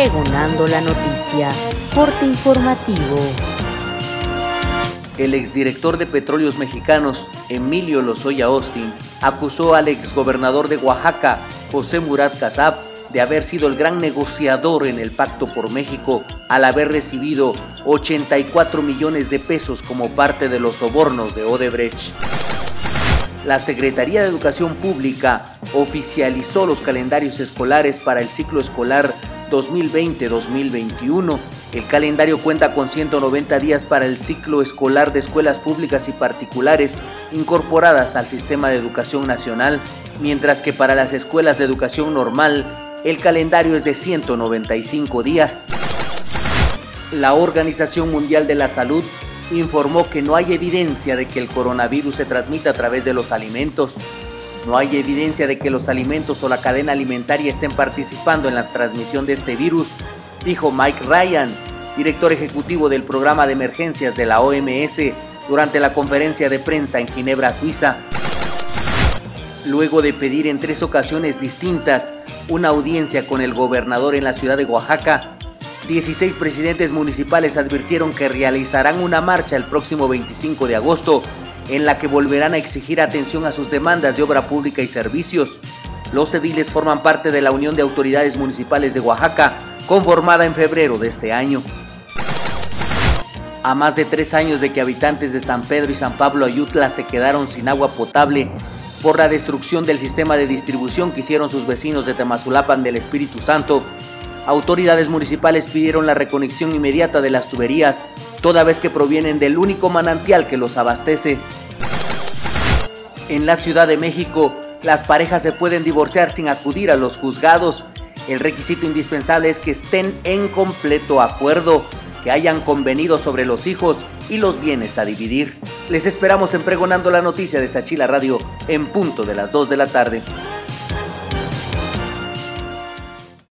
Pregonando la noticia, corte informativo. El exdirector de Petróleos Mexicanos, Emilio Lozoya Austin, acusó al exgobernador de Oaxaca, José Murat Casab, de haber sido el gran negociador en el Pacto por México al haber recibido 84 millones de pesos como parte de los sobornos de Odebrecht. La Secretaría de Educación Pública oficializó los calendarios escolares para el ciclo escolar 2020-2021. El calendario cuenta con 190 días para el ciclo escolar de escuelas públicas y particulares incorporadas al sistema de educación nacional, mientras que para las escuelas de educación normal el calendario es de 195 días. La Organización Mundial de la Salud informó que no hay evidencia de que el coronavirus se transmita a través de los alimentos. No hay evidencia de que los alimentos o la cadena alimentaria estén participando en la transmisión de este virus, dijo Mike Ryan, director ejecutivo del programa de emergencias de la OMS, durante la conferencia de prensa en Ginebra, Suiza. Luego de pedir en tres ocasiones distintas una audiencia con el gobernador en la ciudad de Oaxaca, 16 presidentes municipales advirtieron que realizarán una marcha el próximo 25 de agosto en la que volverán a exigir atención a sus demandas de obra pública y servicios. Los ediles forman parte de la Unión de Autoridades Municipales de Oaxaca, conformada en febrero de este año. A más de tres años de que habitantes de San Pedro y San Pablo Ayutla se quedaron sin agua potable por la destrucción del sistema de distribución que hicieron sus vecinos de Temazulapan del Espíritu Santo, autoridades municipales pidieron la reconexión inmediata de las tuberías, toda vez que provienen del único manantial que los abastece. En la Ciudad de México, las parejas se pueden divorciar sin acudir a los juzgados. El requisito indispensable es que estén en completo acuerdo, que hayan convenido sobre los hijos y los bienes a dividir. Les esperamos en Pregonando la Noticia de Sachila Radio en punto de las 2 de la tarde.